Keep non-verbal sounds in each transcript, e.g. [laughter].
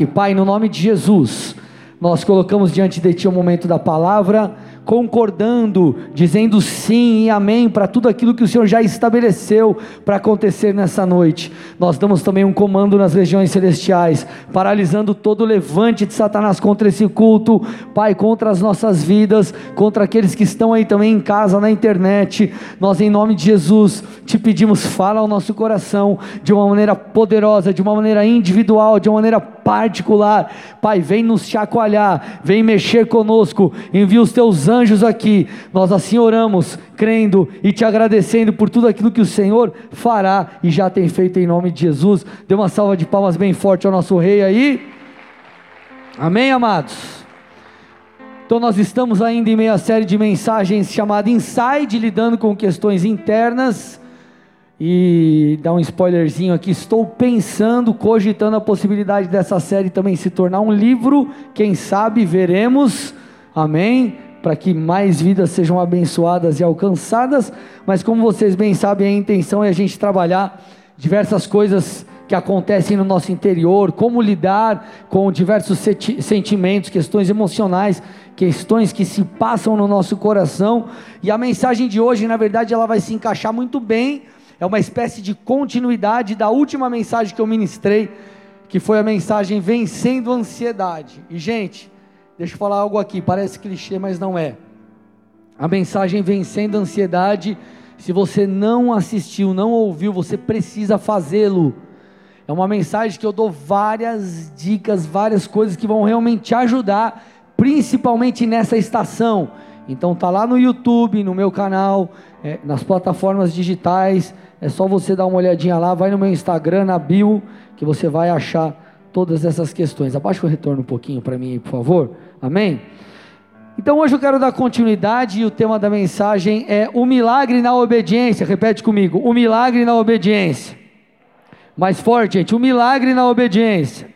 E Pai, no nome de Jesus, nós colocamos diante de Ti o momento da palavra concordando, dizendo sim e amém para tudo aquilo que o Senhor já estabeleceu para acontecer nessa noite. Nós damos também um comando nas regiões celestiais, paralisando todo o levante de Satanás contra esse culto, Pai, contra as nossas vidas, contra aqueles que estão aí também em casa, na internet. Nós, em nome de Jesus, te pedimos, fala ao nosso coração de uma maneira poderosa, de uma maneira individual, de uma maneira particular. Pai, vem nos chacoalhar, vem mexer conosco, envia os teus anjos aqui. Nós assim oramos, crendo e te agradecendo por tudo aquilo que o Senhor fará e já tem feito em nome de Jesus. Dê uma salva de palmas bem forte ao nosso rei aí. Amém, amados. Então nós estamos ainda em meio à série de mensagens chamada Inside, lidando com questões internas. E dar um spoilerzinho aqui, estou pensando, cogitando a possibilidade dessa série também se tornar um livro, quem sabe veremos. Amém? Para que mais vidas sejam abençoadas e alcançadas, mas como vocês bem sabem, a intenção é a gente trabalhar diversas coisas que acontecem no nosso interior, como lidar com diversos sentimentos, questões emocionais, questões que se passam no nosso coração. E a mensagem de hoje, na verdade, ela vai se encaixar muito bem. É uma espécie de continuidade da última mensagem que eu ministrei, que foi a mensagem Vencendo a Ansiedade. E, gente, Deixa eu falar algo aqui, parece clichê, mas não é. A mensagem Vencendo a Ansiedade, se você não assistiu, não ouviu, você precisa fazê-lo. É uma mensagem que eu dou várias dicas, várias coisas que vão realmente te ajudar, principalmente nessa estação. Então tá lá no YouTube, no meu canal, é, nas plataformas digitais. É só você dar uma olhadinha lá, vai no meu Instagram, na bio, que você vai achar todas essas questões. Abaixa o retorno um pouquinho para mim, por favor. Amém? Então hoje eu quero dar continuidade e o tema da mensagem é o milagre na obediência. Repete comigo: o milagre na obediência. Mais forte, gente: o milagre na obediência.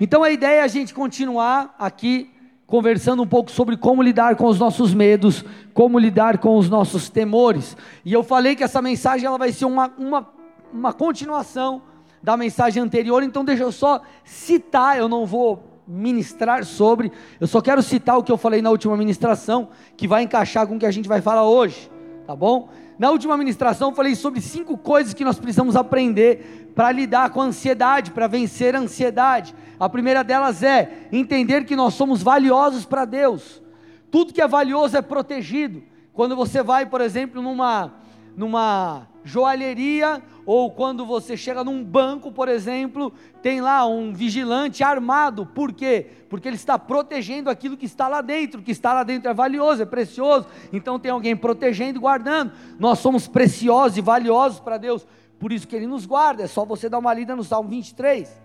Então a ideia é a gente continuar aqui conversando um pouco sobre como lidar com os nossos medos, como lidar com os nossos temores. E eu falei que essa mensagem ela vai ser uma, uma, uma continuação da mensagem anterior, então deixa eu só citar, eu não vou ministrar sobre, eu só quero citar o que eu falei na última ministração, que vai encaixar com o que a gente vai falar hoje, tá bom? Na última ministração eu falei sobre cinco coisas que nós precisamos aprender para lidar com a ansiedade, para vencer a ansiedade. A primeira delas é entender que nós somos valiosos para Deus. Tudo que é valioso é protegido. Quando você vai, por exemplo, numa numa joalheria ou quando você chega num banco, por exemplo, tem lá um vigilante armado. Por quê? Porque ele está protegendo aquilo que está lá dentro. O que está lá dentro é valioso, é precioso. Então tem alguém protegendo e guardando. Nós somos preciosos e valiosos para Deus. Por isso que ele nos guarda. É só você dar uma lida no Salmo 23.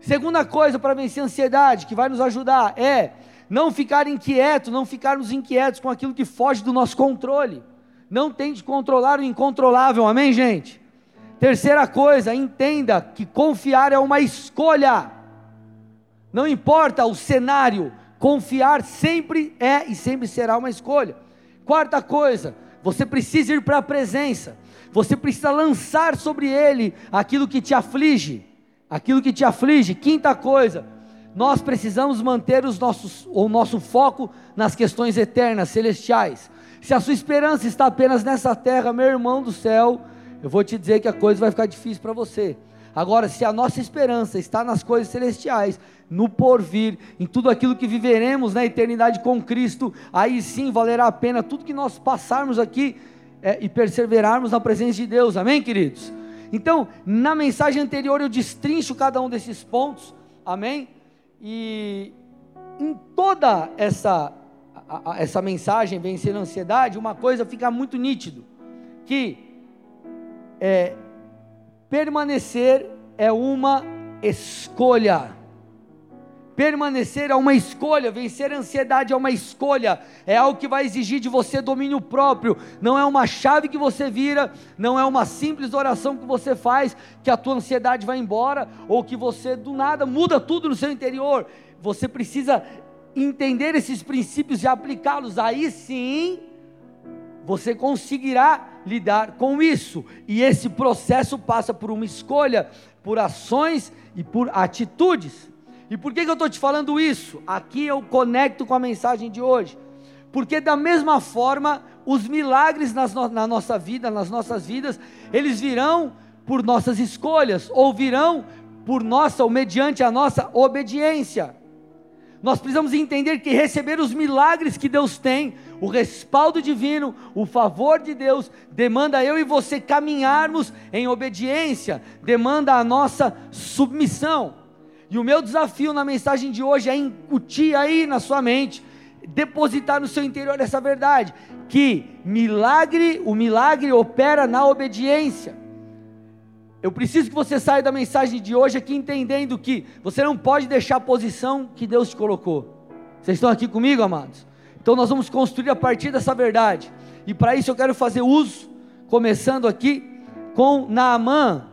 Segunda coisa para vencer a ansiedade, que vai nos ajudar, é não ficar inquieto, não ficarmos inquietos com aquilo que foge do nosso controle. Não tente controlar o incontrolável, amém, gente? Terceira coisa, entenda que confiar é uma escolha. Não importa o cenário, confiar sempre é e sempre será uma escolha. Quarta coisa, você precisa ir para a presença. Você precisa lançar sobre ele aquilo que te aflige, aquilo que te aflige. Quinta coisa, nós precisamos manter os nossos, o nosso foco nas questões eternas, celestiais. Se a sua esperança está apenas nessa terra, meu irmão do céu, eu vou te dizer que a coisa vai ficar difícil para você. Agora, se a nossa esperança está nas coisas celestiais, no porvir, em tudo aquilo que viveremos na eternidade com Cristo, aí sim valerá a pena tudo que nós passarmos aqui é, e perseverarmos na presença de Deus, amém, queridos? Então, na mensagem anterior eu destrincho cada um desses pontos, amém? E em toda essa a, a, essa mensagem, vencer a ansiedade, uma coisa fica muito nítido, que é, permanecer é uma escolha. Permanecer é uma escolha, vencer a ansiedade é uma escolha, é algo que vai exigir de você domínio próprio, não é uma chave que você vira, não é uma simples oração que você faz, que a tua ansiedade vai embora, ou que você do nada muda tudo no seu interior. Você precisa entender esses princípios e aplicá-los, aí sim você conseguirá lidar com isso. E esse processo passa por uma escolha, por ações e por atitudes. E por que, que eu estou te falando isso? Aqui eu conecto com a mensagem de hoje. Porque da mesma forma, os milagres no, na nossa vida, nas nossas vidas, eles virão por nossas escolhas, ou virão por nossa, ou mediante a nossa obediência. Nós precisamos entender que receber os milagres que Deus tem, o respaldo divino, o favor de Deus, demanda eu e você caminharmos em obediência, demanda a nossa submissão. E o meu desafio na mensagem de hoje é incutir aí na sua mente, depositar no seu interior essa verdade, que milagre, o milagre opera na obediência. Eu preciso que você saia da mensagem de hoje aqui entendendo que você não pode deixar a posição que Deus te colocou. Vocês estão aqui comigo, amados? Então nós vamos construir a partir dessa verdade. E para isso eu quero fazer uso, começando aqui com Naamã.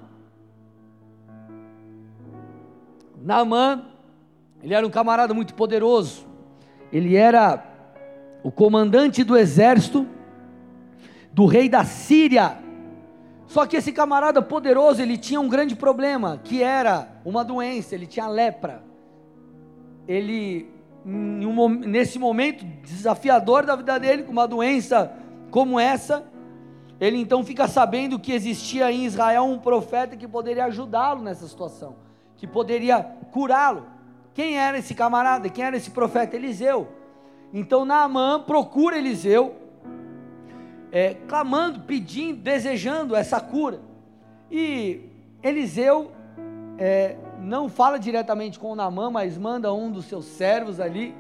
Naamã, ele era um camarada muito poderoso. Ele era o comandante do exército do rei da Síria. Só que esse camarada poderoso, ele tinha um grande problema, que era uma doença, ele tinha lepra. Ele, um, nesse momento desafiador da vida dele, com uma doença como essa, ele então fica sabendo que existia em Israel um profeta que poderia ajudá-lo nessa situação, que poderia curá-lo. Quem era esse camarada? Quem era esse profeta? Eliseu. Então Naamã procura Eliseu, é, clamando, pedindo, desejando essa cura. E Eliseu é, não fala diretamente com Naamã, mas manda um dos seus servos ali.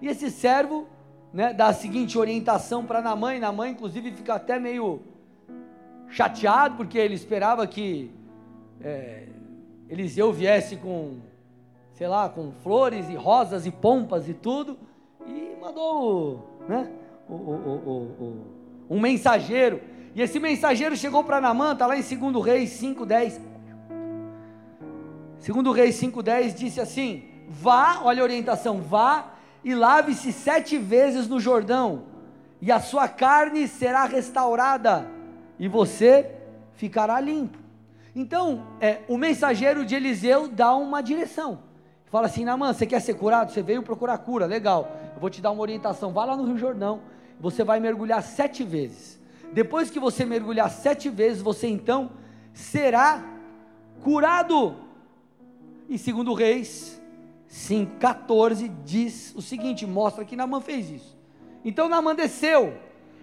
E esse servo né, dá a seguinte orientação para Naamã, e Naamã inclusive fica até meio chateado, porque ele esperava que é, Eliseu viesse com, sei lá, com flores e rosas e pompas e tudo, e mandou né, o, o, o um mensageiro. E esse mensageiro chegou para Namã, está lá em 2 Reis 5,10. 2 Reis 5,10 disse assim: Vá, olha a orientação, vá e lave-se sete vezes no Jordão, e a sua carne será restaurada, e você ficará limpo. Então, é, o mensageiro de Eliseu dá uma direção. Fala assim: Namã, você quer ser curado? Você veio procurar cura, legal. Eu vou te dar uma orientação. Vá lá no Rio Jordão você vai mergulhar sete vezes. Depois que você mergulhar sete vezes, você então será curado. E segundo Reis 5,14 diz o seguinte: mostra que Naamã fez isso. Então Naamã desceu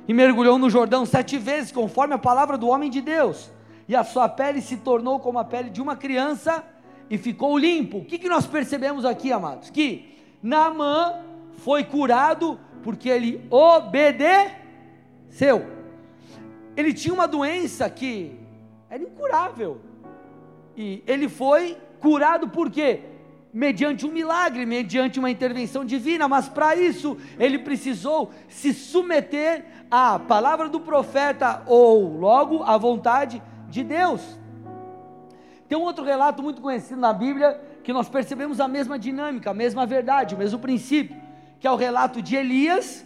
e mergulhou no Jordão sete vezes, conforme a palavra do homem de Deus, e a sua pele se tornou como a pele de uma criança e ficou limpo. O que, que nós percebemos aqui, amados? Que Naamã foi curado porque ele obedeceu. Ele tinha uma doença que era incurável. E ele foi curado por quê? Mediante um milagre, mediante uma intervenção divina, mas para isso ele precisou se submeter à palavra do profeta ou logo à vontade de Deus. Tem um outro relato muito conhecido na Bíblia que nós percebemos a mesma dinâmica, a mesma verdade, o mesmo princípio que é o relato de Elias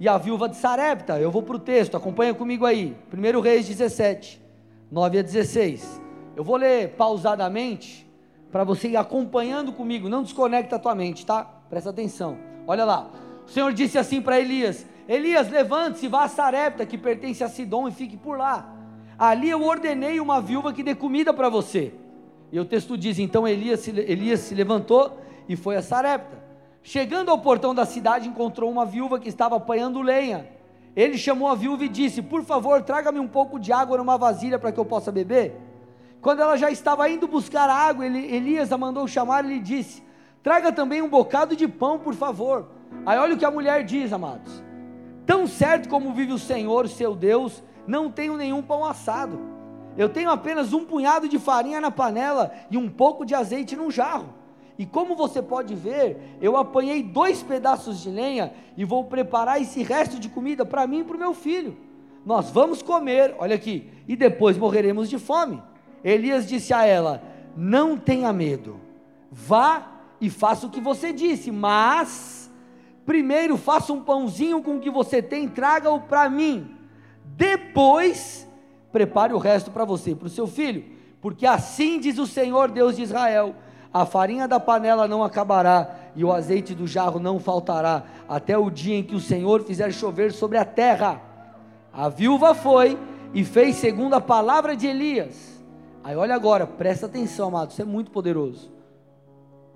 e a viúva de Sarepta. Eu vou para o texto, acompanha comigo aí. 1 Reis 17, 9 a 16. Eu vou ler pausadamente para você ir acompanhando comigo. Não desconecta a tua mente, tá? Presta atenção. Olha lá. O Senhor disse assim para Elias: Elias, levante-se, vá a Sarepta, que pertence a Sidom, e fique por lá. Ali eu ordenei uma viúva que dê comida para você. E o texto diz: então Elias, Elias se levantou e foi a Sarepta. Chegando ao portão da cidade, encontrou uma viúva que estava apanhando lenha. Ele chamou a viúva e disse: Por favor, traga-me um pouco de água numa vasilha para que eu possa beber. Quando ela já estava indo buscar água, Elias a mandou chamar e lhe disse: Traga também um bocado de pão, por favor. Aí olha o que a mulher diz, amados: Tão certo como vive o Senhor, seu Deus, não tenho nenhum pão assado. Eu tenho apenas um punhado de farinha na panela e um pouco de azeite num jarro. E como você pode ver, eu apanhei dois pedaços de lenha e vou preparar esse resto de comida para mim e para o meu filho. Nós vamos comer, olha aqui, e depois morreremos de fome. Elias disse a ela: Não tenha medo, vá e faça o que você disse, mas primeiro faça um pãozinho com o que você tem, traga-o para mim. Depois, prepare o resto para você e para o seu filho porque assim diz o Senhor Deus de Israel: a farinha da panela não acabará e o azeite do jarro não faltará, até o dia em que o Senhor fizer chover sobre a terra. A viúva foi e fez segundo a palavra de Elias. Aí olha agora, presta atenção, amado, isso é muito poderoso.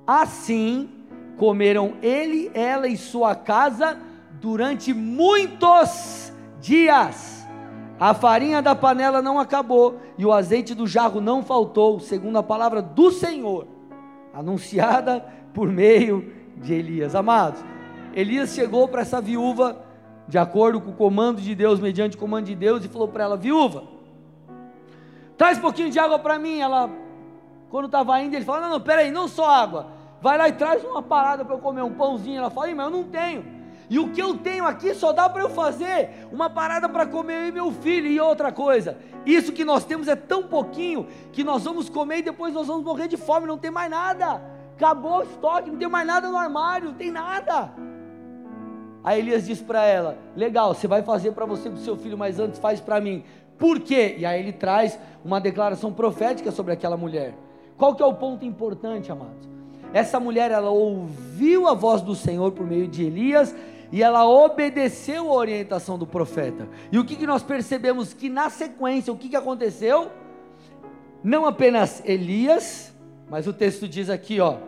Assim comeram ele, ela e sua casa durante muitos dias. A farinha da panela não acabou e o azeite do jarro não faltou, segundo a palavra do Senhor anunciada por meio de Elias. Amados, Elias chegou para essa viúva, de acordo com o comando de Deus, mediante o comando de Deus, e falou para ela: Viúva, traz um pouquinho de água para mim. Ela, quando estava indo, ele falou: Não, não, peraí, não só água, vai lá e traz uma parada para eu comer, um pãozinho. Ela falou: Mas eu não tenho. E o que eu tenho aqui só dá para eu fazer uma parada para comer eu e meu filho e outra coisa. Isso que nós temos é tão pouquinho que nós vamos comer e depois nós vamos morrer de fome, não tem mais nada. Acabou o estoque, não tem mais nada no armário, não tem nada. Aí Elias diz para ela: Legal, você vai fazer para você e para seu filho, mas antes faz para mim. Por quê? E aí ele traz uma declaração profética sobre aquela mulher. Qual que é o ponto importante, amados? Essa mulher, ela ouviu a voz do Senhor por meio de Elias e ela obedeceu a orientação do profeta. E o que, que nós percebemos? Que na sequência, o que, que aconteceu? Não apenas Elias, mas o texto diz aqui, ó.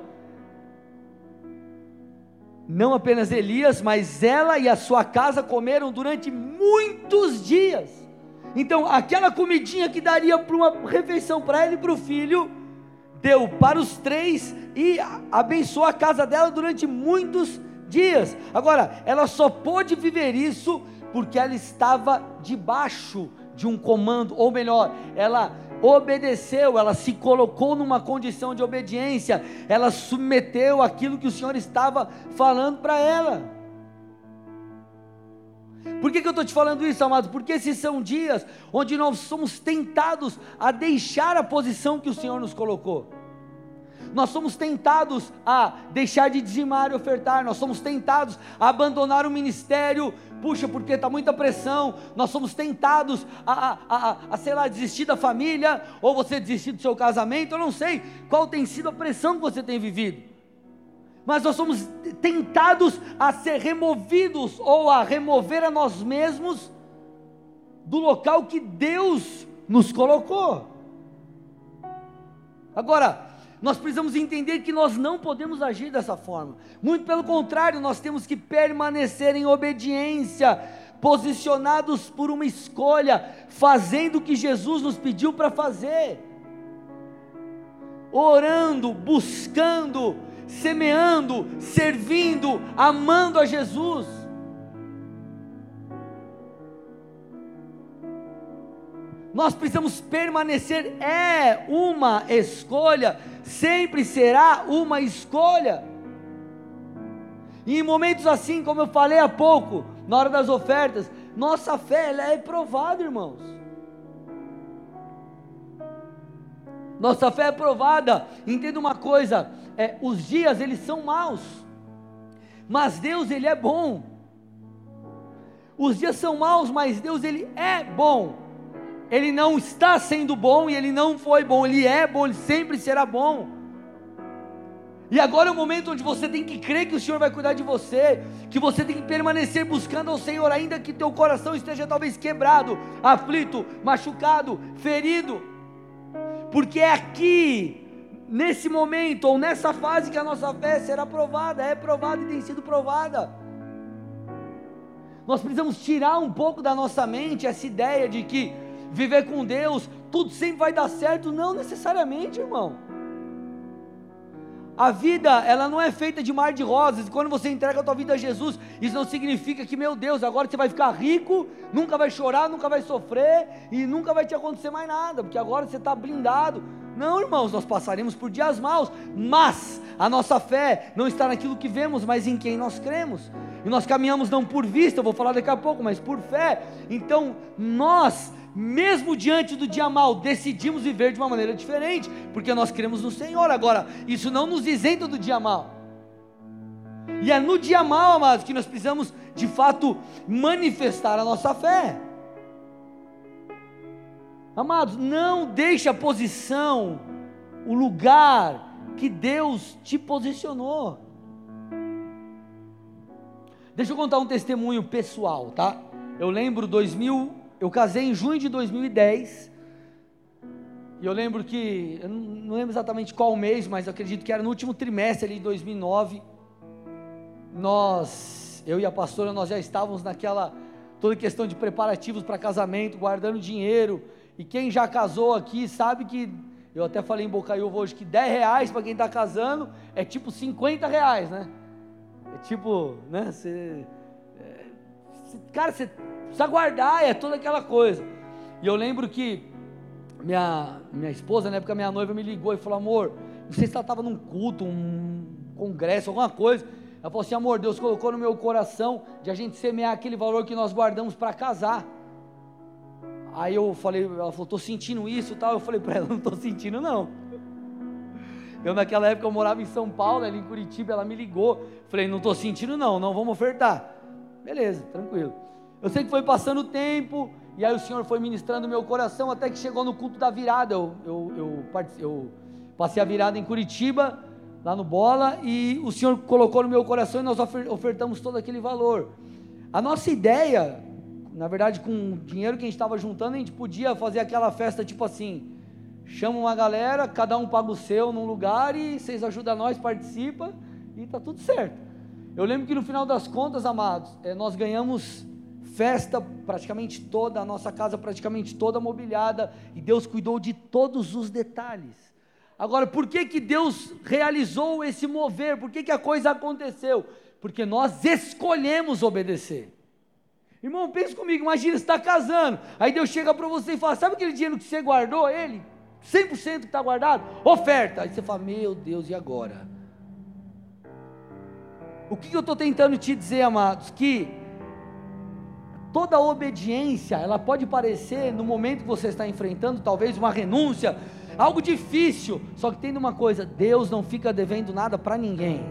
Não apenas Elias, mas ela e a sua casa comeram durante muitos dias. Então, aquela comidinha que daria para uma refeição para ela e para o filho, deu para os três e abençoou a casa dela durante muitos dias dias. Agora, ela só pôde viver isso porque ela estava debaixo de um comando, ou melhor, ela obedeceu, ela se colocou numa condição de obediência, ela submeteu aquilo que o Senhor estava falando para ela. Por que, que eu estou te falando isso, amados? Porque esses são dias onde nós somos tentados a deixar a posição que o Senhor nos colocou nós somos tentados a deixar de dizimar e ofertar, nós somos tentados a abandonar o ministério, puxa, porque está muita pressão, nós somos tentados a, a, a, a, sei lá, desistir da família, ou você desistir do seu casamento, eu não sei qual tem sido a pressão que você tem vivido, mas nós somos tentados a ser removidos, ou a remover a nós mesmos, do local que Deus nos colocou. Agora, nós precisamos entender que nós não podemos agir dessa forma. Muito pelo contrário, nós temos que permanecer em obediência, posicionados por uma escolha, fazendo o que Jesus nos pediu para fazer. Orando, buscando, semeando, servindo, amando a Jesus. Nós precisamos permanecer, é uma escolha, sempre será uma escolha. E em momentos assim, como eu falei há pouco, na hora das ofertas, nossa fé ela é provada, irmãos. Nossa fé é provada. Entenda uma coisa: é, os dias eles são maus, mas Deus ele é bom. Os dias são maus, mas Deus ele é bom ele não está sendo bom e ele não foi bom, ele é bom, ele sempre será bom. E agora é o momento onde você tem que crer que o Senhor vai cuidar de você, que você tem que permanecer buscando ao Senhor, ainda que teu coração esteja talvez quebrado, aflito, machucado, ferido, porque é aqui, nesse momento ou nessa fase que a nossa fé será provada, é provada e tem sido provada. Nós precisamos tirar um pouco da nossa mente essa ideia de que viver com Deus, tudo sempre vai dar certo, não necessariamente, irmão. A vida, ela não é feita de mar de rosas. Quando você entrega a tua vida a Jesus, isso não significa que, meu Deus, agora você vai ficar rico, nunca vai chorar, nunca vai sofrer e nunca vai te acontecer mais nada, porque agora você está blindado. Não, irmãos, nós passaremos por dias maus, mas a nossa fé não está naquilo que vemos, mas em quem nós cremos. E nós caminhamos não por vista, eu vou falar daqui a pouco, mas por fé. Então, nós mesmo diante do dia mal, decidimos viver de uma maneira diferente, porque nós cremos no Senhor. Agora, isso não nos isenta do dia mal. E é no dia mal, amados, que nós precisamos de fato manifestar a nossa fé. Amados, não deixe a posição, o lugar que Deus te posicionou. Deixa eu contar um testemunho pessoal, tá? Eu lembro 2000, eu casei em junho de 2010. E eu lembro que, eu não lembro exatamente qual mês, mas acredito que era no último trimestre ali de 2009. Nós, eu e a pastora, nós já estávamos naquela toda questão de preparativos para casamento, guardando dinheiro. E quem já casou aqui sabe que, eu até falei em Bocaiúva hoje, que 10 reais para quem está casando é tipo 50 reais, né? É tipo, né? É, cara, você precisa guardar, é toda aquela coisa. E eu lembro que minha, minha esposa, na época minha noiva, me ligou e falou: Amor, não sei se ela estava num culto, um congresso, alguma coisa. Ela falou assim: Amor, Deus colocou no meu coração de a gente semear aquele valor que nós guardamos para casar. Aí eu falei, ela falou: Estou sentindo isso tal. Eu falei para ela: [laughs] Não estou sentindo, não. Eu naquela época eu morava em São Paulo, ela em Curitiba, ela me ligou. Falei, não estou sentindo não, não vamos ofertar. Beleza, tranquilo. Eu sei que foi passando o tempo, e aí o Senhor foi ministrando meu coração, até que chegou no culto da virada. Eu, eu, eu, eu passei a virada em Curitiba, lá no Bola, e o Senhor colocou no meu coração e nós ofertamos todo aquele valor. A nossa ideia, na verdade, com o dinheiro que a gente estava juntando, a gente podia fazer aquela festa tipo assim: chama uma galera, cada um paga o seu num lugar e vocês ajudam nós, participa e tá tudo certo. Eu lembro que no final das contas, amados, é, nós ganhamos festa praticamente toda, a nossa casa praticamente toda mobiliada, e Deus cuidou de todos os detalhes. Agora, por que que Deus realizou esse mover? Por que que a coisa aconteceu? Porque nós escolhemos obedecer. Irmão, pense comigo, imagina você está casando, aí Deus chega para você e fala: sabe aquele dinheiro que você guardou ele? 100% que está guardado, oferta. Aí você fala: Meu Deus, e agora? O que eu estou tentando te dizer, amados? Que toda obediência, ela pode parecer, no momento que você está enfrentando, talvez uma renúncia, algo difícil. Só que tem uma coisa: Deus não fica devendo nada para ninguém.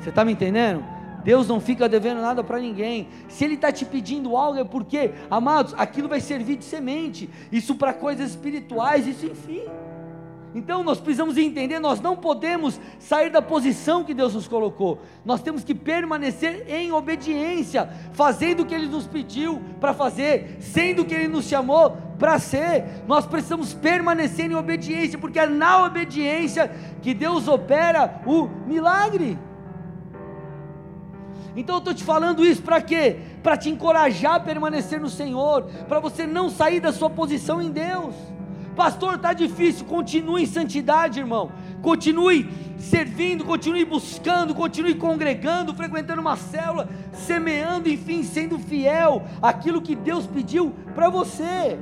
Você está me entendendo? Deus não fica devendo nada para ninguém. Se Ele está te pedindo algo, é porque, amados, aquilo vai servir de semente. Isso para coisas espirituais, isso enfim. Então nós precisamos entender, nós não podemos sair da posição que Deus nos colocou. Nós temos que permanecer em obediência, fazendo o que Ele nos pediu para fazer, sendo o que Ele nos chamou para ser. Nós precisamos permanecer em obediência, porque é na obediência que Deus opera o milagre. Então eu estou te falando isso para quê? Para te encorajar a permanecer no Senhor, para você não sair da sua posição em Deus. Pastor, está difícil, continue em santidade, irmão. Continue servindo, continue buscando, continue congregando, frequentando uma célula, semeando, enfim, sendo fiel àquilo que Deus pediu para você.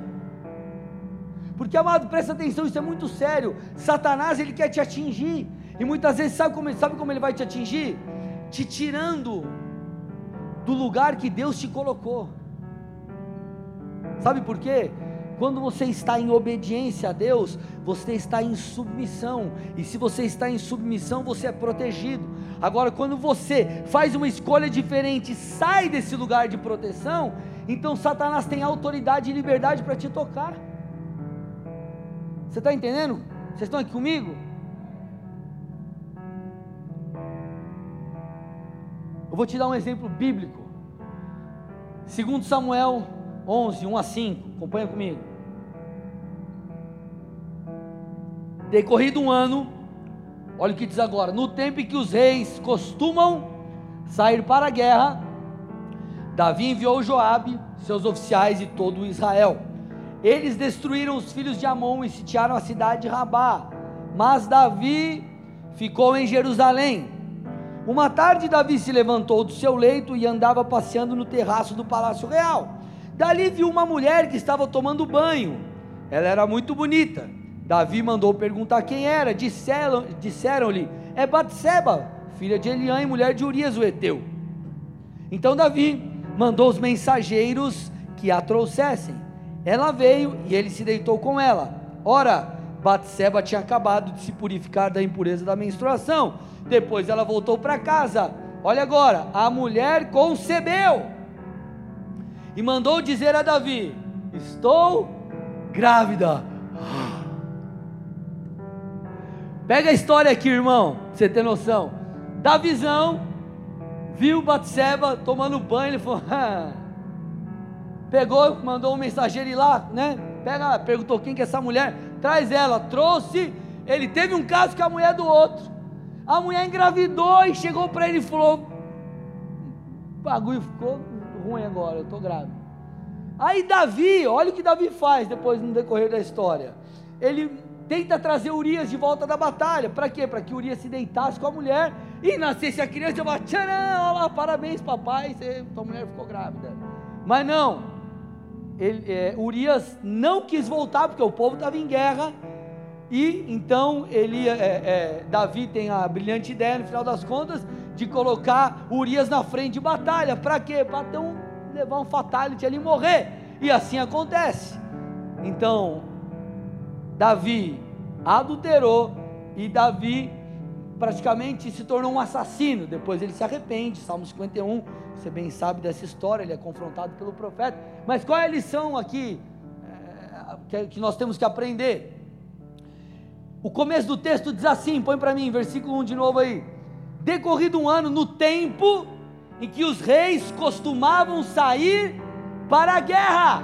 Porque, amado, presta atenção, isso é muito sério. Satanás, ele quer te atingir. E muitas vezes, sabe como, sabe como ele vai te atingir? te tirando do lugar que Deus te colocou. Sabe por quê? Quando você está em obediência a Deus, você está em submissão. E se você está em submissão, você é protegido. Agora, quando você faz uma escolha diferente, sai desse lugar de proteção, então Satanás tem autoridade e liberdade para te tocar. Você está entendendo? Vocês estão aqui comigo? vou te dar um exemplo bíblico. Segundo Samuel 11, 1 a 5, acompanha comigo. Decorrido um ano, olha o que diz agora: no tempo em que os reis costumam sair para a guerra, Davi enviou Joabe, seus oficiais e todo Israel. Eles destruíram os filhos de Amon e sitiaram a cidade de Rabá. Mas Davi ficou em Jerusalém. Uma tarde, Davi se levantou do seu leito e andava passeando no terraço do palácio real. Dali viu uma mulher que estava tomando banho. Ela era muito bonita. Davi mandou perguntar quem era. Disseram-lhe: disseram É Batseba, filha de Eliã e mulher de Urias o Eteu. Então Davi mandou os mensageiros que a trouxessem. Ela veio e ele se deitou com ela. Ora, Batseba tinha acabado de se purificar da impureza da menstruação depois ela voltou para casa. Olha agora, a mulher concebeu e mandou dizer a Davi: Estou grávida. Pega a história aqui, irmão, pra você ter noção. Da visão, viu Batseba tomando banho, ele falou: [laughs] pegou, mandou um mensageiro ir lá, né? Pega, perguntou quem que é essa mulher, traz ela, trouxe. Ele teve um caso com a mulher do outro. A mulher engravidou e chegou para ele e falou: o bagulho ficou ruim agora, eu estou grávida. Aí Davi, olha o que Davi faz depois no decorrer da história. Ele tenta trazer Urias de volta da batalha. Para quê? Para que Urias se deitasse com a mulher e nascesse a criança. Eu falo, tcharam, olha lá, parabéns papai, você, tua mulher ficou grávida. Mas não, ele, é, Urias não quis voltar porque o povo estava em guerra e então ele, é, é, Davi tem a brilhante ideia, no final das contas, de colocar Urias na frente de batalha. Para quê? Para um, levar um fatality ali e morrer. E assim acontece. Então, Davi adulterou e Davi praticamente se tornou um assassino. Depois ele se arrepende. Salmo 51, você bem sabe dessa história, ele é confrontado pelo profeta. Mas qual é a lição aqui é, que nós temos que aprender? O começo do texto diz assim: põe para mim, versículo 1 de novo aí. Decorrido um ano, no tempo em que os reis costumavam sair para a guerra.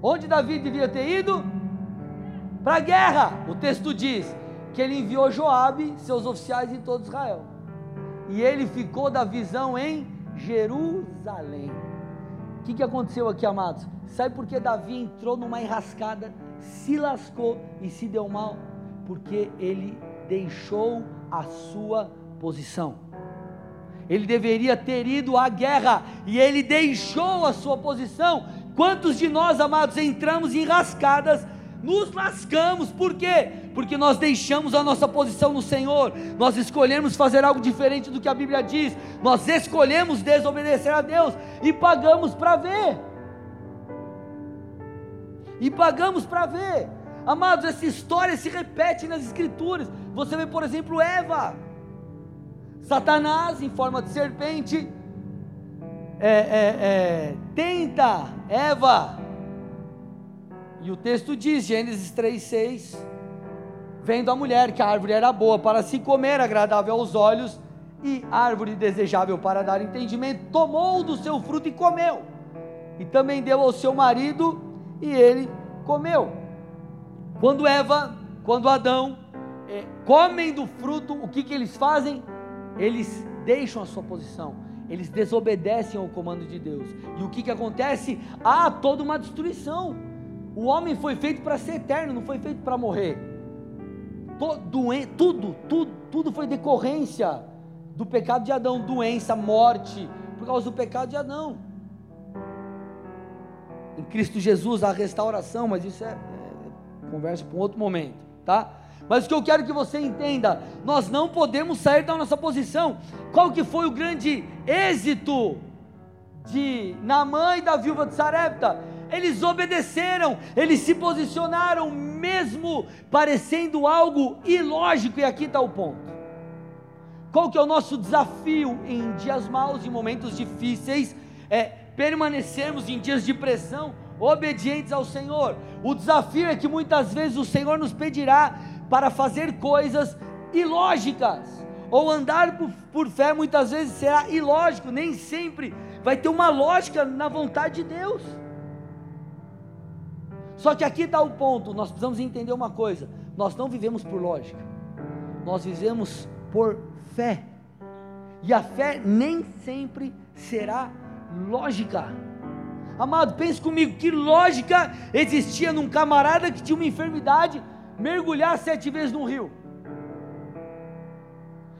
Onde Davi devia ter ido? Para a guerra. O texto diz que ele enviou Joabe, seus oficiais em todo Israel. E ele ficou da visão em Jerusalém. O que, que aconteceu aqui, amados? Sabe por que Davi entrou numa enrascada? se lascou e se deu mal, porque ele deixou a sua posição. Ele deveria ter ido à guerra e ele deixou a sua posição. Quantos de nós, amados, entramos em rascadas, nos lascamos, por quê? Porque nós deixamos a nossa posição no Senhor, nós escolhemos fazer algo diferente do que a Bíblia diz, nós escolhemos desobedecer a Deus e pagamos para ver e pagamos para ver. Amados, essa história se repete nas Escrituras. Você vê, por exemplo, Eva, Satanás em forma de serpente, é, é, é, tenta Eva, e o texto diz, Gênesis 3,6: Vendo a mulher que a árvore era boa para se comer, agradável aos olhos, e árvore desejável para dar entendimento, tomou do seu fruto e comeu, e também deu ao seu marido, e ele comeu. Quando Eva, quando Adão é, comem do fruto, o que, que eles fazem? Eles deixam a sua posição, eles desobedecem ao comando de Deus. E o que, que acontece? Há toda uma destruição. O homem foi feito para ser eterno, não foi feito para morrer. tudo, tudo, tudo foi decorrência do pecado de Adão, doença, morte, por causa do pecado de Adão. Em Cristo Jesus a restauração, mas isso é, é conversa para um outro momento, tá? Mas o que eu quero que você entenda, nós não podemos sair da nossa posição. Qual que foi o grande êxito de Naamã e da viúva de Sarepta? Eles obedeceram, eles se posicionaram, mesmo parecendo algo ilógico, e aqui está o ponto. Qual que é o nosso desafio em dias maus, em momentos difíceis? É permanecermos em dias de pressão obedientes ao Senhor. O desafio é que muitas vezes o Senhor nos pedirá para fazer coisas ilógicas, ou andar por, por, fé muitas vezes será ilógico, nem sempre vai ter uma lógica na vontade de Deus. Só que aqui está o ponto: nós precisamos entender uma coisa: nós não vivemos por lógica, nós vivemos por fé, e a fé nem sempre será lógica. Amado, pense comigo, que lógica existia num camarada que tinha uma enfermidade mergulhar sete vezes num rio?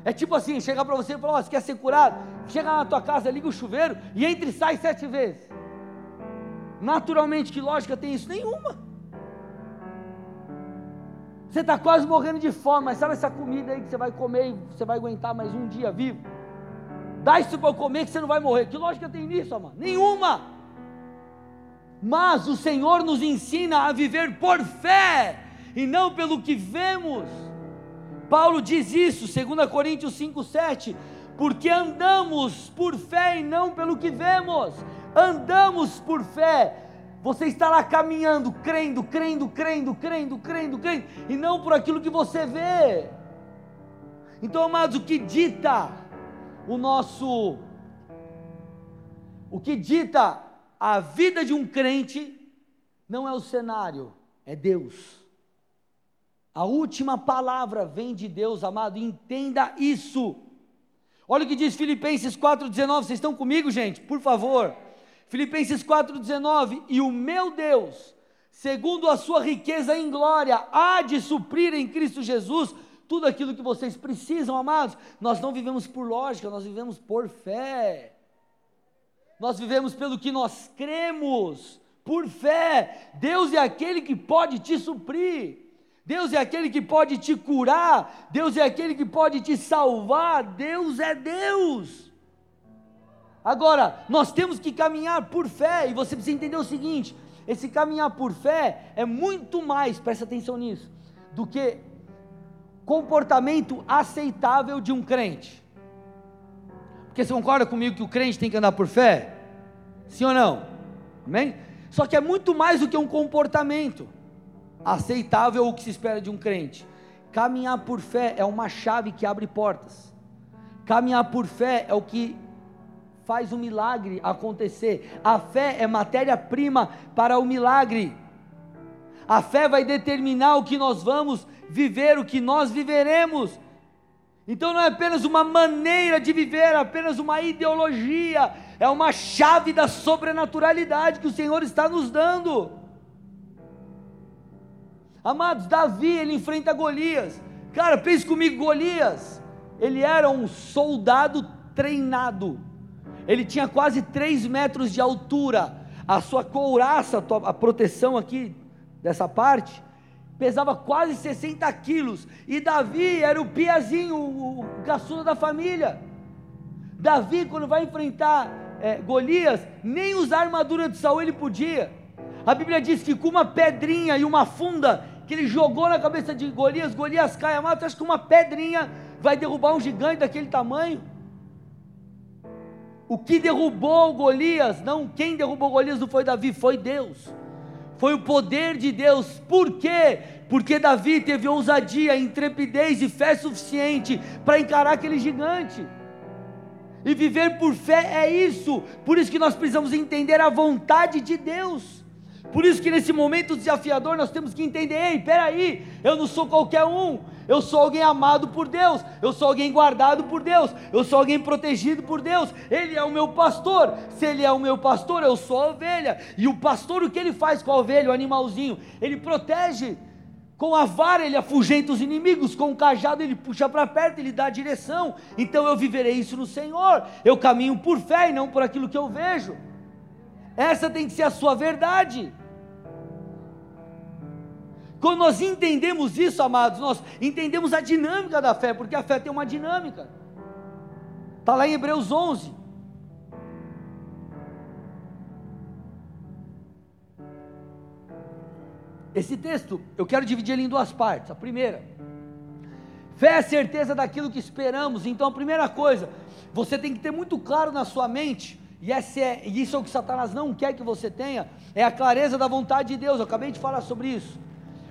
É tipo assim, chegar para você e falar, oh, você quer ser curado? Chega na tua casa, liga o chuveiro e entra e sai sete vezes. Naturalmente, que lógica tem isso? Nenhuma. Você está quase morrendo de fome, mas sabe essa comida aí que você vai comer e você vai aguentar mais um dia vivo? Dá isso para comer que você não vai morrer. Que lógica tem nisso, amado? Nenhuma. Mas o Senhor nos ensina a viver por fé e não pelo que vemos. Paulo diz isso, 2 Coríntios 5,7, porque andamos por fé e não pelo que vemos, andamos por fé. Você está lá caminhando, crendo, crendo, crendo, crendo, crendo, crendo, e não por aquilo que você vê. Então, amados, o que dita o nosso. O que dita a vida de um crente não é o cenário, é Deus. A última palavra vem de Deus, amado, entenda isso. Olha o que diz Filipenses 4,19. Vocês estão comigo, gente? Por favor. Filipenses 4,19: E o meu Deus, segundo a sua riqueza em glória, há de suprir em Cristo Jesus tudo aquilo que vocês precisam, amados. Nós não vivemos por lógica, nós vivemos por fé. Nós vivemos pelo que nós cremos, por fé. Deus é aquele que pode te suprir. Deus é aquele que pode te curar, Deus é aquele que pode te salvar, Deus é Deus. Agora, nós temos que caminhar por fé, e você precisa entender o seguinte: esse caminhar por fé é muito mais, presta atenção nisso, do que comportamento aceitável de um crente. Porque você concorda comigo que o crente tem que andar por fé? Sim ou não? Amém? Só que é muito mais do que um comportamento aceitável o que se espera de um crente. Caminhar por fé é uma chave que abre portas. Caminhar por fé é o que faz o milagre acontecer. A fé é matéria-prima para o milagre. A fé vai determinar o que nós vamos viver, o que nós viveremos. Então não é apenas uma maneira de viver, é apenas uma ideologia, é uma chave da sobrenaturalidade que o Senhor está nos dando. Amados, Davi, ele enfrenta Golias. Cara, pense comigo, Golias, ele era um soldado treinado. Ele tinha quase 3 metros de altura. A sua couraça, a proteção aqui dessa parte, pesava quase 60 quilos. E Davi era o piazinho, o, o caçula da família. Davi, quando vai enfrentar é, Golias, nem usar a armadura de Saul ele podia. A Bíblia diz que com uma pedrinha e uma funda que ele jogou na cabeça de Golias, Golias cai a mata, acha que uma pedrinha vai derrubar um gigante daquele tamanho? O que derrubou Golias, não quem derrubou Golias não foi Davi, foi Deus. Foi o poder de Deus. Por quê? Porque Davi teve ousadia, intrepidez e fé suficiente para encarar aquele gigante. E viver por fé é isso. Por isso que nós precisamos entender a vontade de Deus. Por isso que nesse momento desafiador nós temos que entender: ei, peraí, eu não sou qualquer um, eu sou alguém amado por Deus, eu sou alguém guardado por Deus, eu sou alguém protegido por Deus, Ele é o meu pastor, se Ele é o meu pastor, eu sou a ovelha, e o pastor o que ele faz com a ovelha, o animalzinho? Ele protege, com a vara ele afugenta os inimigos, com o cajado ele puxa para perto, ele dá a direção, então eu viverei isso no Senhor, eu caminho por fé e não por aquilo que eu vejo. Essa tem que ser a sua verdade. Quando nós entendemos isso, amados, nós entendemos a dinâmica da fé, porque a fé tem uma dinâmica. Está lá em Hebreus 11. Esse texto, eu quero dividir ele em duas partes. A primeira, fé é certeza daquilo que esperamos. Então, a primeira coisa, você tem que ter muito claro na sua mente e, é, isso é o que Satanás não quer que você tenha, é a clareza da vontade de Deus. Eu acabei de falar sobre isso.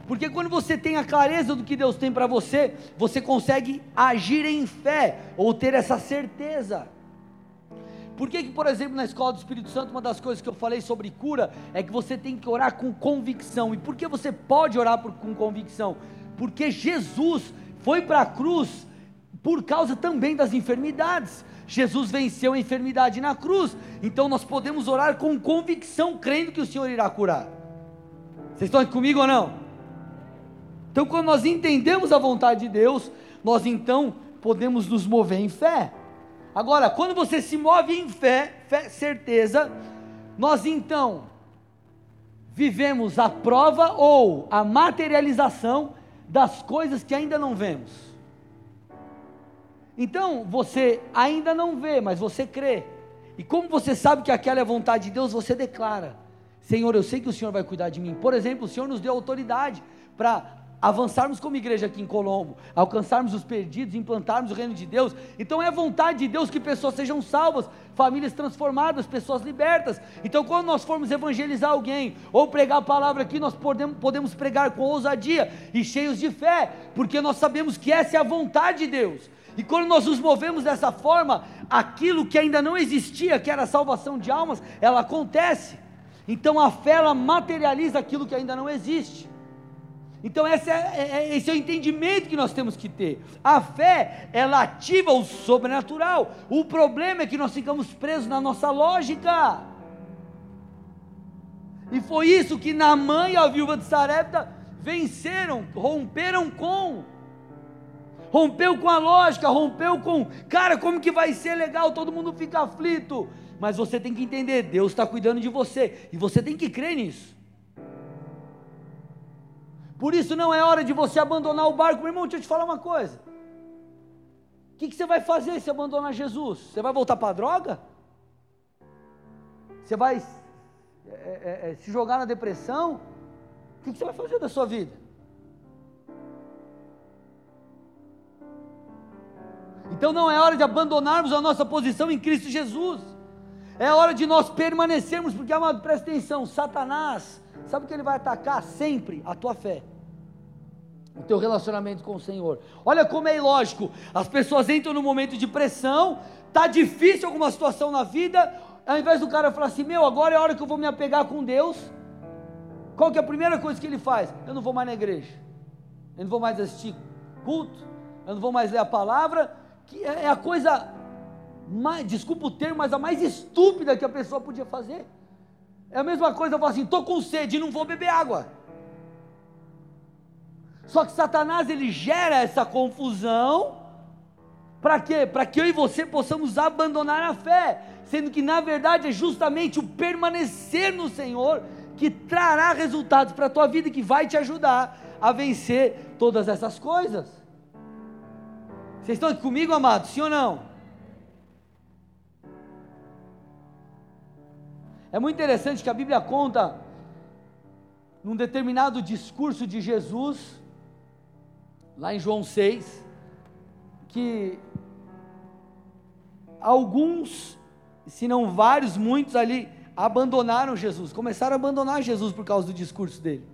Porque quando você tem a clareza do que Deus tem para você, você consegue agir em fé ou ter essa certeza. Por que, que, por exemplo, na escola do Espírito Santo, uma das coisas que eu falei sobre cura é que você tem que orar com convicção. E por que você pode orar por, com convicção? Porque Jesus foi para a cruz por causa também das enfermidades. Jesus venceu a enfermidade na cruz, então nós podemos orar com convicção, crendo que o Senhor irá curar. Vocês estão aqui comigo ou não? Então, quando nós entendemos a vontade de Deus, nós então podemos nos mover em fé. Agora, quando você se move em fé, fé certeza, nós então vivemos a prova ou a materialização das coisas que ainda não vemos. Então, você ainda não vê, mas você crê. E como você sabe que aquela é a vontade de Deus, você declara: Senhor, eu sei que o Senhor vai cuidar de mim. Por exemplo, o Senhor nos deu autoridade para avançarmos como igreja aqui em Colombo, alcançarmos os perdidos, implantarmos o reino de Deus. Então é vontade de Deus que pessoas sejam salvas, famílias transformadas, pessoas libertas. Então quando nós formos evangelizar alguém ou pregar a palavra aqui, nós podemos, podemos pregar com ousadia e cheios de fé, porque nós sabemos que essa é a vontade de Deus. E quando nós nos movemos dessa forma, aquilo que ainda não existia, que era a salvação de almas, ela acontece. Então a fé ela materializa aquilo que ainda não existe. Então esse é, é, é, esse é o entendimento que nós temos que ter. A fé, ela ativa o sobrenatural. O problema é que nós ficamos presos na nossa lógica. E foi isso que Naamã e a viúva de Sarepta venceram, romperam com. Rompeu com a lógica, rompeu com, cara, como que vai ser legal? Todo mundo fica aflito. Mas você tem que entender, Deus está cuidando de você. E você tem que crer nisso. Por isso não é hora de você abandonar o barco. Meu irmão, deixa eu te falar uma coisa. O que, que você vai fazer se abandonar Jesus? Você vai voltar para a droga? Você vai é, é, é, se jogar na depressão? O que, que você vai fazer da sua vida? Então não é hora de abandonarmos a nossa posição em Cristo Jesus. É hora de nós permanecermos, porque, amado, presta atenção: Satanás Sabe o que ele vai atacar sempre? A tua fé. O teu relacionamento com o Senhor. Olha como é ilógico. As pessoas entram num momento de pressão, tá difícil alguma situação na vida, ao invés do cara falar assim: "Meu, agora é a hora que eu vou me apegar com Deus". Qual que é a primeira coisa que ele faz? Eu não vou mais na igreja. Eu não vou mais assistir culto. Eu não vou mais ler a palavra, que é, é a coisa mais, desculpa o termo, mas a mais estúpida que a pessoa podia fazer. É a mesma coisa eu falar assim: estou com sede e não vou beber água. Só que Satanás ele gera essa confusão. Para quê? Para que eu e você possamos abandonar a fé, sendo que na verdade é justamente o permanecer no Senhor que trará resultados para a tua vida e que vai te ajudar a vencer todas essas coisas. Vocês estão aqui comigo, amados? Sim ou não? É muito interessante que a Bíblia conta, num determinado discurso de Jesus, lá em João 6, que alguns, se não vários, muitos ali, abandonaram Jesus, começaram a abandonar Jesus por causa do discurso dele.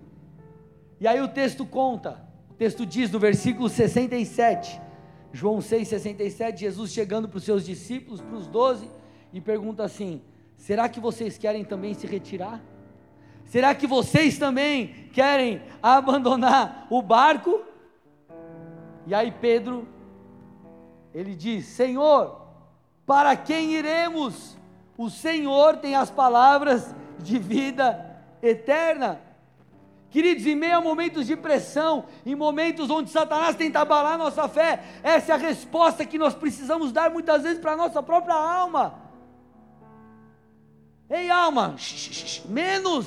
E aí o texto conta, o texto diz no versículo 67, João 6, 67, Jesus chegando para os seus discípulos, para os doze, e pergunta assim: Será que vocês querem também se retirar? Será que vocês também querem abandonar o barco? E aí Pedro, ele diz: Senhor, para quem iremos? O Senhor tem as palavras de vida eterna. Queridos, em meio a momentos de pressão, em momentos onde Satanás tenta abalar nossa fé, essa é a resposta que nós precisamos dar muitas vezes para a nossa própria alma. Ei, alma, menos.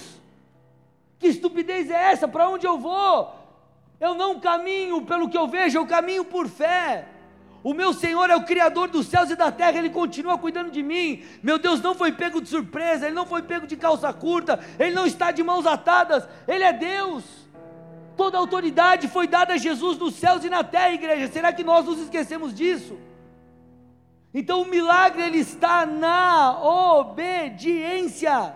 Que estupidez é essa? Para onde eu vou? Eu não caminho pelo que eu vejo, eu caminho por fé. O meu Senhor é o Criador dos céus e da terra, Ele continua cuidando de mim. Meu Deus não foi pego de surpresa, Ele não foi pego de calça curta, Ele não está de mãos atadas, Ele é Deus. Toda autoridade foi dada a Jesus nos céus e na terra, igreja. Será que nós nos esquecemos disso? Então o milagre ele está na obediência.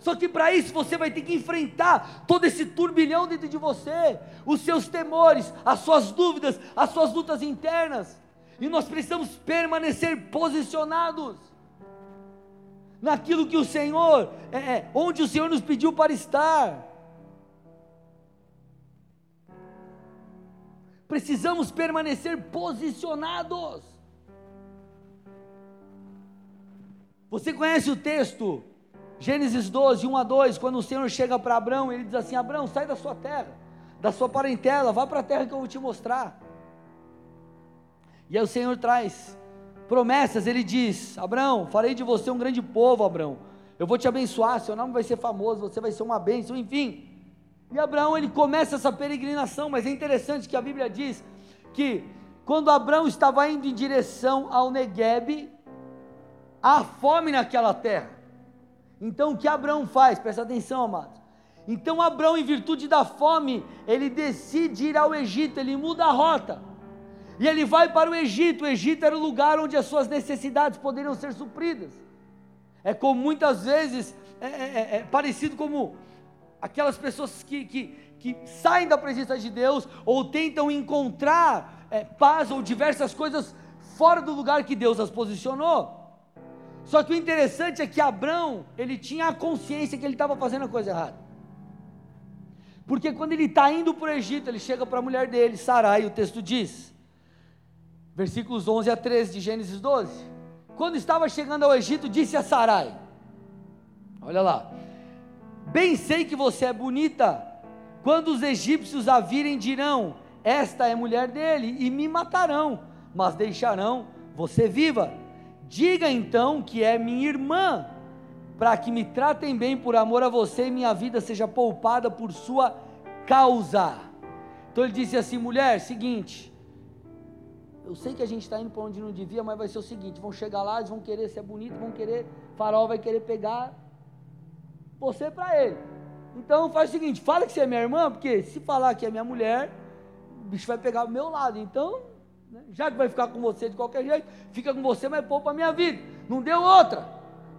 Só que para isso você vai ter que enfrentar todo esse turbilhão dentro de você, os seus temores, as suas dúvidas, as suas lutas internas. E nós precisamos permanecer posicionados naquilo que o Senhor, é, é onde o Senhor nos pediu para estar. Precisamos permanecer posicionados. Você conhece o texto, Gênesis 12, 1 a 2, quando o Senhor chega para Abraão, ele diz assim: Abraão, sai da sua terra, da sua parentela, vá para a terra que eu vou te mostrar. E aí o Senhor traz promessas, ele diz: Abraão, farei de você um grande povo, Abraão. Eu vou te abençoar, seu nome vai ser famoso, você vai ser uma bênção, enfim. E Abraão ele começa essa peregrinação, mas é interessante que a Bíblia diz que quando Abraão estava indo em direção ao Negueb, há fome naquela terra. Então o que Abraão faz? Presta atenção, amados. Então Abraão, em virtude da fome, ele decide ir ao Egito, ele muda a rota. E ele vai para o Egito. O Egito era o lugar onde as suas necessidades poderiam ser supridas. É como muitas vezes, é, é, é, é parecido como aquelas pessoas que, que, que, saem da presença de Deus ou tentam encontrar é, paz ou diversas coisas fora do lugar que Deus as posicionou. Só que o interessante é que Abraão, ele tinha a consciência que ele estava fazendo a coisa errada. Porque quando ele está indo para o Egito, ele chega para a mulher dele, Sarai, o texto diz, versículos 11 a 13 de Gênesis 12. Quando estava chegando ao Egito, disse a Sarai: Olha lá, bem sei que você é bonita. Quando os egípcios a virem, dirão: Esta é mulher dele, e me matarão, mas deixarão você viva. Diga então que é minha irmã, para que me tratem bem por amor a você e minha vida seja poupada por sua causa. Então ele disse assim: mulher, seguinte, eu sei que a gente está indo para onde não devia, mas vai ser o seguinte: vão chegar lá, eles vão querer ser bonito, vão querer, farol vai querer pegar você para ele. Então faz o seguinte: fala que você é minha irmã, porque se falar que é minha mulher, o bicho vai pegar o meu lado. Então, já que vai ficar com você de qualquer jeito, fica com você, mas poupa a minha vida. Não deu outra.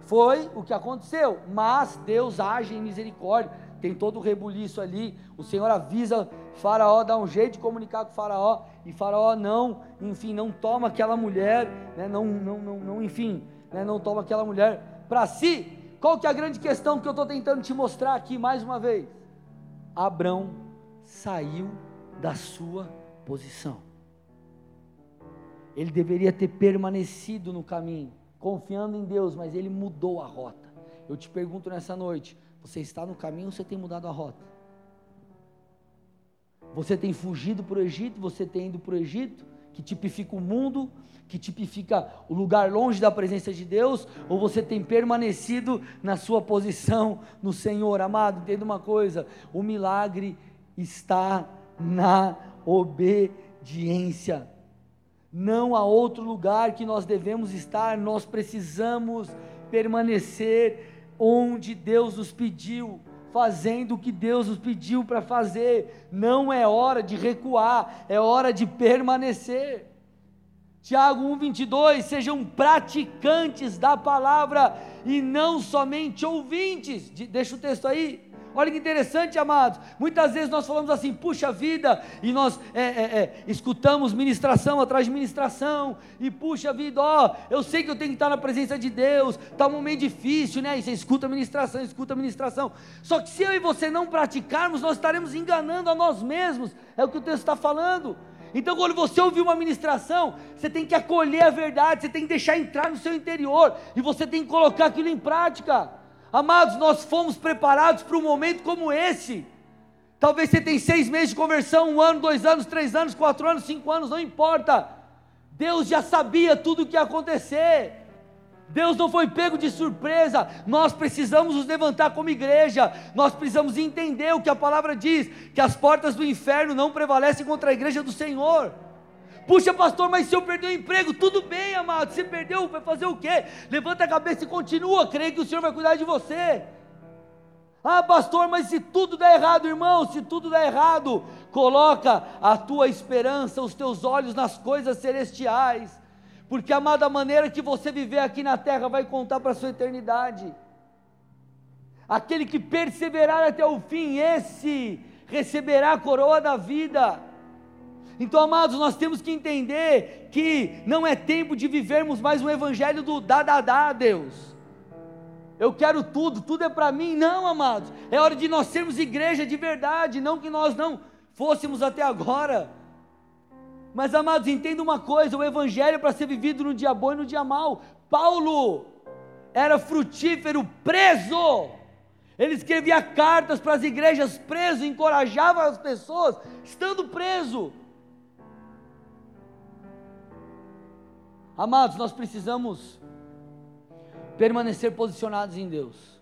Foi o que aconteceu, mas Deus age em misericórdia, tem todo o rebuliço ali. O Senhor avisa Faraó, dá um jeito de comunicar com Faraó, e Faraó não, enfim, não toma aquela mulher, né, não, não, não, não, enfim, né, não toma aquela mulher para si. Qual que é a grande questão que eu estou tentando te mostrar aqui mais uma vez? Abrão saiu da sua posição. Ele deveria ter permanecido no caminho confiando em Deus, mas ele mudou a rota. Eu te pergunto nessa noite: você está no caminho ou você tem mudado a rota? Você tem fugido para o Egito, você tem ido para o Egito, que tipifica o mundo, que tipifica o lugar longe da presença de Deus, ou você tem permanecido na sua posição no Senhor, amado? Entenda uma coisa: o milagre está na obediência não há outro lugar que nós devemos estar, nós precisamos permanecer onde Deus nos pediu, fazendo o que Deus nos pediu para fazer. Não é hora de recuar, é hora de permanecer. Tiago 1,22: sejam praticantes da palavra e não somente ouvintes. Deixa o texto aí. Olha que interessante, amados. Muitas vezes nós falamos assim, puxa vida, e nós é, é, é, escutamos ministração atrás de ministração, e puxa vida, ó, eu sei que eu tenho que estar na presença de Deus, está um momento difícil, né? E você escuta ministração, escuta ministração. Só que se eu e você não praticarmos, nós estaremos enganando a nós mesmos, é o que o texto está falando. Então, quando você ouvir uma ministração, você tem que acolher a verdade, você tem que deixar entrar no seu interior, e você tem que colocar aquilo em prática. Amados, nós fomos preparados para um momento como esse. Talvez você tenha seis meses de conversão, um ano, dois anos, três anos, quatro anos, cinco anos, não importa. Deus já sabia tudo o que ia acontecer. Deus não foi pego de surpresa. Nós precisamos nos levantar como igreja. Nós precisamos entender o que a palavra diz: que as portas do inferno não prevalecem contra a igreja do Senhor. Puxa, pastor, mas se eu perder o emprego, tudo bem, amado. Se perdeu, vai fazer o quê? Levanta a cabeça e continua. Creio que o Senhor vai cuidar de você. Ah, pastor, mas se tudo der errado, irmão, se tudo der errado, coloca a tua esperança, os teus olhos nas coisas celestiais. Porque, amada, a maneira que você viver aqui na terra vai contar para a sua eternidade. Aquele que perseverar até o fim, esse receberá a coroa da vida. Então, amados, nós temos que entender que não é tempo de vivermos mais um evangelho do dá, dá, dá, Deus. Eu quero tudo, tudo é para mim. Não, amados, é hora de nós sermos igreja de verdade, não que nós não fôssemos até agora. Mas, amados, entenda uma coisa: o evangelho é para ser vivido no dia bom e no dia mal. Paulo era frutífero, preso. Ele escrevia cartas para as igrejas preso, encorajava as pessoas, estando preso. Amados, nós precisamos permanecer posicionados em Deus.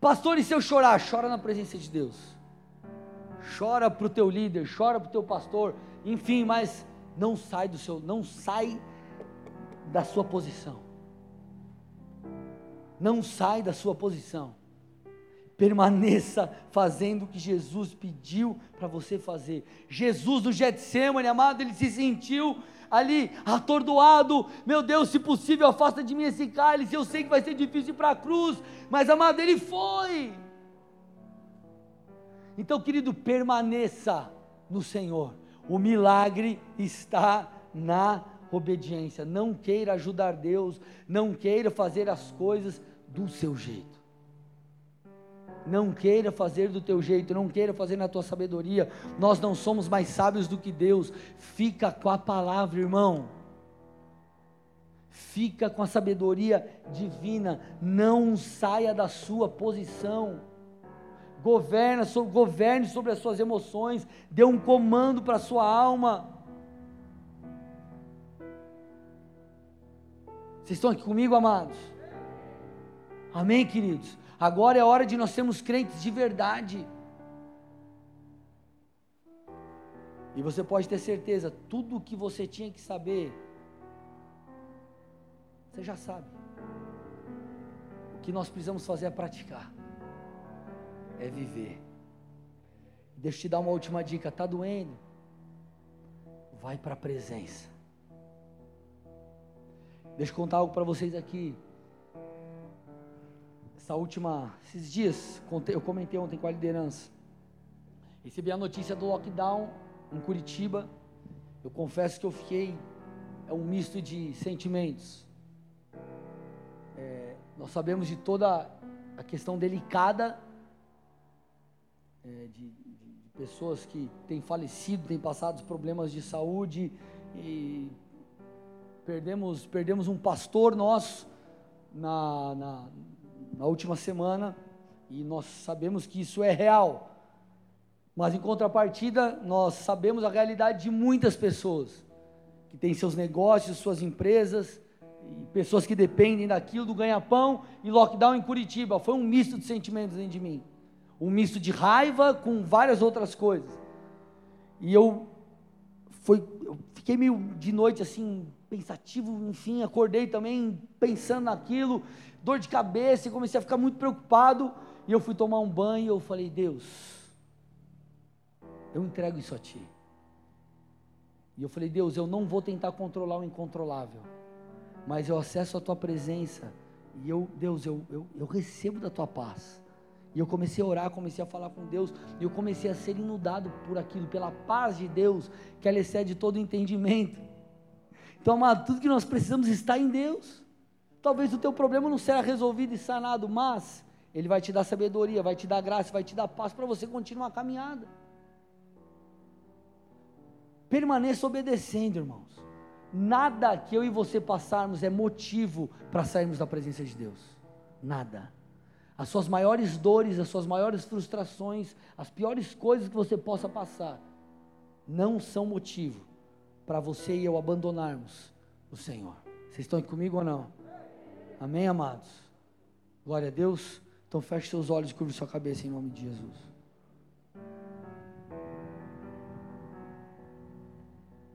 Pastor, e se eu chorar? Chora na presença de Deus. Chora para o teu líder, chora para o teu pastor, enfim, mas não sai do seu, não sai da sua posição. Não sai da sua posição. Permaneça fazendo o que Jesus pediu para você fazer. Jesus do Getsemane, amado, ele se sentiu ali atordoado. Meu Deus, se possível, afasta de mim esse cálice. Eu sei que vai ser difícil ir para a cruz, mas amado, ele foi. Então, querido, permaneça no Senhor. O milagre está na obediência. Não queira ajudar Deus, não queira fazer as coisas do seu jeito. Não queira fazer do teu jeito, não queira fazer na tua sabedoria. Nós não somos mais sábios do que Deus. Fica com a palavra, irmão. Fica com a sabedoria divina. Não saia da sua posição. Governa, so, governe sobre as suas emoções. Dê um comando para a sua alma. Vocês estão aqui comigo, amados? Amém, queridos? Agora é hora de nós sermos crentes de verdade. E você pode ter certeza, tudo o que você tinha que saber, você já sabe. O que nós precisamos fazer é praticar, é viver. Deixa eu te dar uma última dica: está doendo? Vai para a presença. Deixa eu contar algo para vocês aqui essa última, esses dias, eu comentei ontem com a liderança. Recebi a notícia do lockdown em Curitiba. Eu confesso que eu fiquei, é um misto de sentimentos. É, nós sabemos de toda a questão delicada é, de, de, pessoas que têm falecido, têm passado problemas de saúde e perdemos, perdemos um pastor nosso na, na na última semana e nós sabemos que isso é real. Mas em contrapartida, nós sabemos a realidade de muitas pessoas que têm seus negócios, suas empresas, e pessoas que dependem daquilo do ganha-pão e lockdown em Curitiba. Foi um misto de sentimentos dentro de mim. Um misto de raiva com várias outras coisas. E eu, foi, eu fiquei meio de noite assim, pensativo, enfim, acordei também pensando naquilo dor de cabeça, e comecei a ficar muito preocupado. E eu fui tomar um banho e eu falei: Deus, eu entrego isso a Ti. E eu falei: Deus, eu não vou tentar controlar o incontrolável, mas eu acesso a Tua presença. E eu, Deus, eu, eu, eu recebo da Tua paz. E eu comecei a orar, comecei a falar com Deus, e eu comecei a ser inundado por aquilo, pela paz de Deus, que ela excede todo entendimento. Então, amado, tudo que nós precisamos está em Deus. Talvez o teu problema não será resolvido e sanado, mas Ele vai te dar sabedoria, vai te dar graça, vai te dar paz para você continuar a caminhada. Permaneça obedecendo, irmãos. Nada que eu e você passarmos é motivo para sairmos da presença de Deus. Nada. As suas maiores dores, as suas maiores frustrações, as piores coisas que você possa passar, não são motivo para você e eu abandonarmos o Senhor. Vocês estão aqui comigo ou não? Amém, amados? Glória a Deus. Então feche seus olhos e curva sua cabeça em nome de Jesus.